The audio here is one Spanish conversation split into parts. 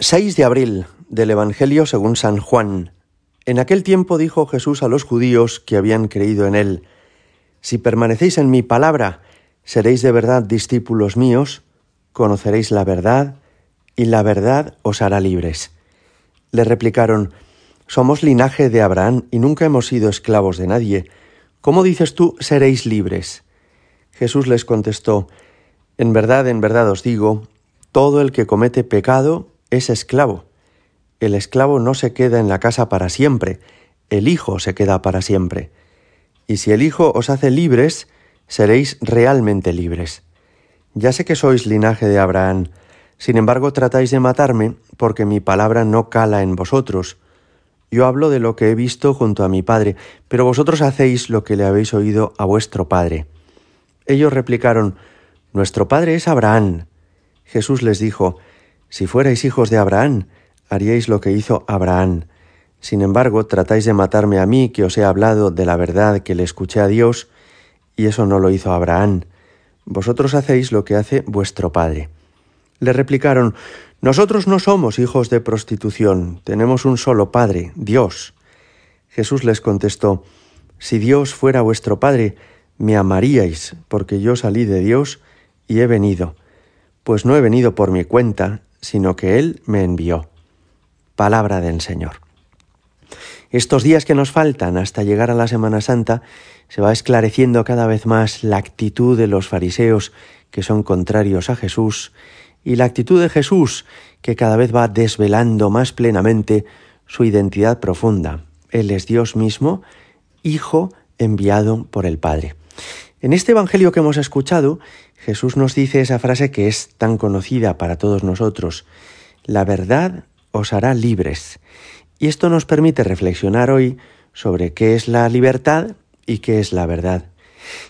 6 de abril del Evangelio según San Juan. En aquel tiempo dijo Jesús a los judíos que habían creído en él, Si permanecéis en mi palabra, seréis de verdad discípulos míos, conoceréis la verdad, y la verdad os hará libres. Le replicaron, Somos linaje de Abraham y nunca hemos sido esclavos de nadie. ¿Cómo dices tú, seréis libres? Jesús les contestó, En verdad, en verdad os digo, todo el que comete pecado es esclavo. El esclavo no se queda en la casa para siempre, el Hijo se queda para siempre. Y si el Hijo os hace libres, seréis realmente libres. Ya sé que sois linaje de Abraham, sin embargo tratáis de matarme porque mi palabra no cala en vosotros. Yo hablo de lo que he visto junto a mi Padre, pero vosotros hacéis lo que le habéis oído a vuestro Padre. Ellos replicaron, Nuestro Padre es Abraham. Jesús les dijo, si fuerais hijos de Abraham, haríais lo que hizo Abraham. Sin embargo, tratáis de matarme a mí, que os he hablado de la verdad que le escuché a Dios, y eso no lo hizo Abraham. Vosotros hacéis lo que hace vuestro Padre. Le replicaron, Nosotros no somos hijos de prostitución, tenemos un solo Padre, Dios. Jesús les contestó, Si Dios fuera vuestro Padre, me amaríais, porque yo salí de Dios y he venido. Pues no he venido por mi cuenta, sino que Él me envió. Palabra del Señor. Estos días que nos faltan hasta llegar a la Semana Santa, se va esclareciendo cada vez más la actitud de los fariseos que son contrarios a Jesús y la actitud de Jesús que cada vez va desvelando más plenamente su identidad profunda. Él es Dios mismo, Hijo enviado por el Padre. En este Evangelio que hemos escuchado, Jesús nos dice esa frase que es tan conocida para todos nosotros, la verdad os hará libres. Y esto nos permite reflexionar hoy sobre qué es la libertad y qué es la verdad.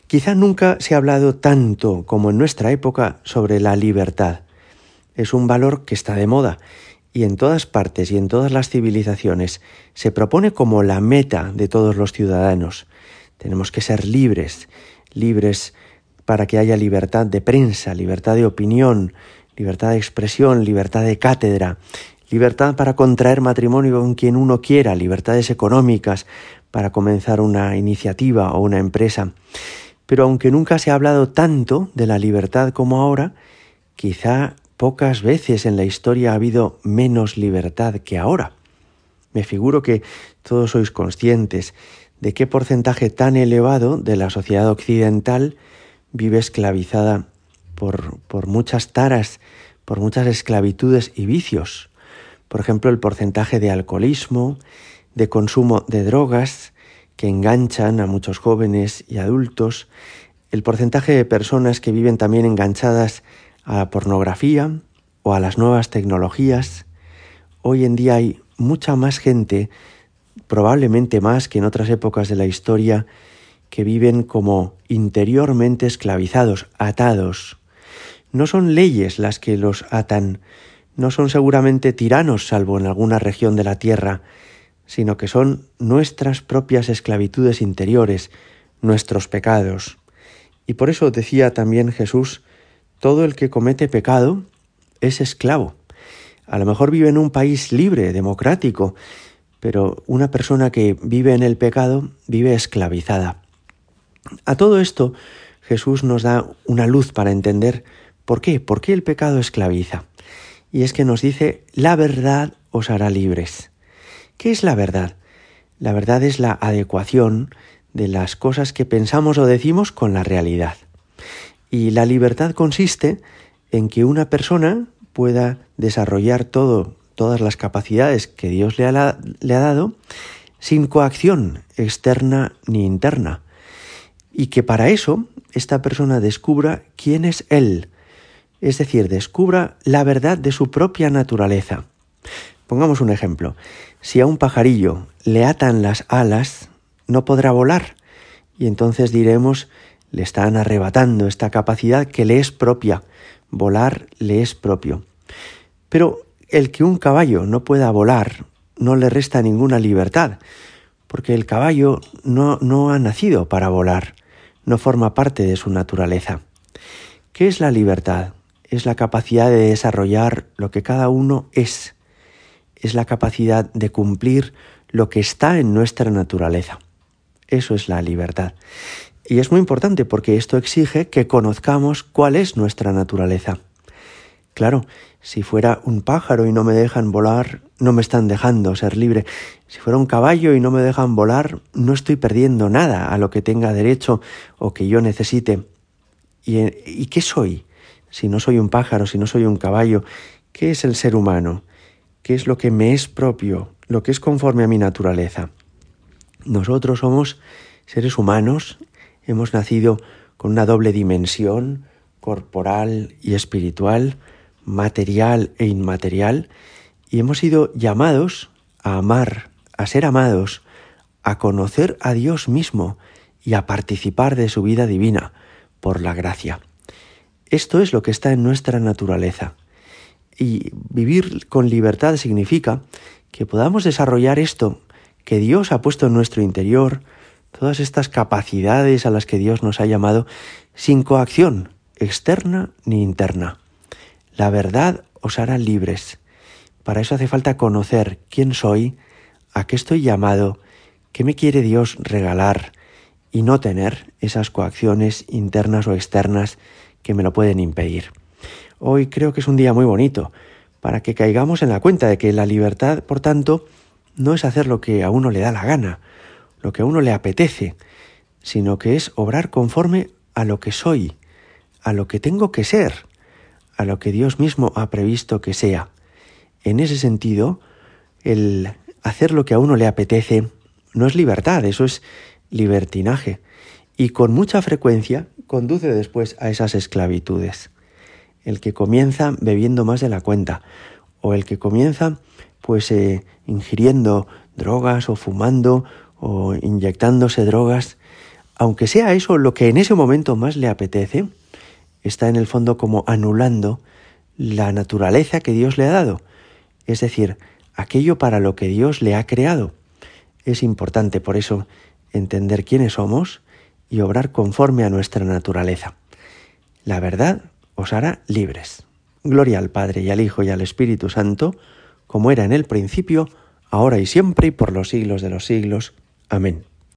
Quizá nunca se ha hablado tanto como en nuestra época sobre la libertad. Es un valor que está de moda y en todas partes y en todas las civilizaciones se propone como la meta de todos los ciudadanos. Tenemos que ser libres, libres para que haya libertad de prensa, libertad de opinión, libertad de expresión, libertad de cátedra, libertad para contraer matrimonio con quien uno quiera, libertades económicas para comenzar una iniciativa o una empresa. Pero aunque nunca se ha hablado tanto de la libertad como ahora, quizá pocas veces en la historia ha habido menos libertad que ahora. Me figuro que todos sois conscientes de qué porcentaje tan elevado de la sociedad occidental vive esclavizada por, por muchas taras, por muchas esclavitudes y vicios. Por ejemplo, el porcentaje de alcoholismo, de consumo de drogas que enganchan a muchos jóvenes y adultos, el porcentaje de personas que viven también enganchadas a la pornografía o a las nuevas tecnologías. Hoy en día hay mucha más gente probablemente más que en otras épocas de la historia, que viven como interiormente esclavizados, atados. No son leyes las que los atan, no son seguramente tiranos salvo en alguna región de la tierra, sino que son nuestras propias esclavitudes interiores, nuestros pecados. Y por eso decía también Jesús, todo el que comete pecado es esclavo. A lo mejor vive en un país libre, democrático, pero una persona que vive en el pecado vive esclavizada. A todo esto Jesús nos da una luz para entender por qué, por qué el pecado esclaviza. Y es que nos dice, la verdad os hará libres. ¿Qué es la verdad? La verdad es la adecuación de las cosas que pensamos o decimos con la realidad. Y la libertad consiste en que una persona pueda desarrollar todo todas las capacidades que Dios le ha, le ha dado sin coacción externa ni interna. Y que para eso esta persona descubra quién es Él, es decir, descubra la verdad de su propia naturaleza. Pongamos un ejemplo. Si a un pajarillo le atan las alas, no podrá volar. Y entonces diremos, le están arrebatando esta capacidad que le es propia. Volar le es propio. Pero el que un caballo no pueda volar no le resta ninguna libertad, porque el caballo no, no ha nacido para volar, no forma parte de su naturaleza. ¿Qué es la libertad? Es la capacidad de desarrollar lo que cada uno es, es la capacidad de cumplir lo que está en nuestra naturaleza. Eso es la libertad. Y es muy importante porque esto exige que conozcamos cuál es nuestra naturaleza. Claro, si fuera un pájaro y no me dejan volar, no me están dejando ser libre. Si fuera un caballo y no me dejan volar, no estoy perdiendo nada a lo que tenga derecho o que yo necesite. ¿Y, ¿y qué soy? Si no soy un pájaro, si no soy un caballo, ¿qué es el ser humano? ¿Qué es lo que me es propio, lo que es conforme a mi naturaleza? Nosotros somos seres humanos, hemos nacido con una doble dimensión, corporal y espiritual, material e inmaterial, y hemos sido llamados a amar, a ser amados, a conocer a Dios mismo y a participar de su vida divina por la gracia. Esto es lo que está en nuestra naturaleza. Y vivir con libertad significa que podamos desarrollar esto que Dios ha puesto en nuestro interior, todas estas capacidades a las que Dios nos ha llamado, sin coacción externa ni interna. La verdad os hará libres. Para eso hace falta conocer quién soy, a qué estoy llamado, qué me quiere Dios regalar y no tener esas coacciones internas o externas que me lo pueden impedir. Hoy creo que es un día muy bonito para que caigamos en la cuenta de que la libertad, por tanto, no es hacer lo que a uno le da la gana, lo que a uno le apetece, sino que es obrar conforme a lo que soy, a lo que tengo que ser, a lo que Dios mismo ha previsto que sea. En ese sentido, el hacer lo que a uno le apetece no es libertad, eso es libertinaje. Y con mucha frecuencia conduce después a esas esclavitudes. El que comienza bebiendo más de la cuenta, o el que comienza pues eh, ingiriendo drogas o fumando o inyectándose drogas, aunque sea eso lo que en ese momento más le apetece, está en el fondo como anulando la naturaleza que Dios le ha dado, es decir, aquello para lo que Dios le ha creado. Es importante por eso entender quiénes somos y obrar conforme a nuestra naturaleza. La verdad os hará libres. Gloria al Padre y al Hijo y al Espíritu Santo, como era en el principio, ahora y siempre y por los siglos de los siglos. Amén.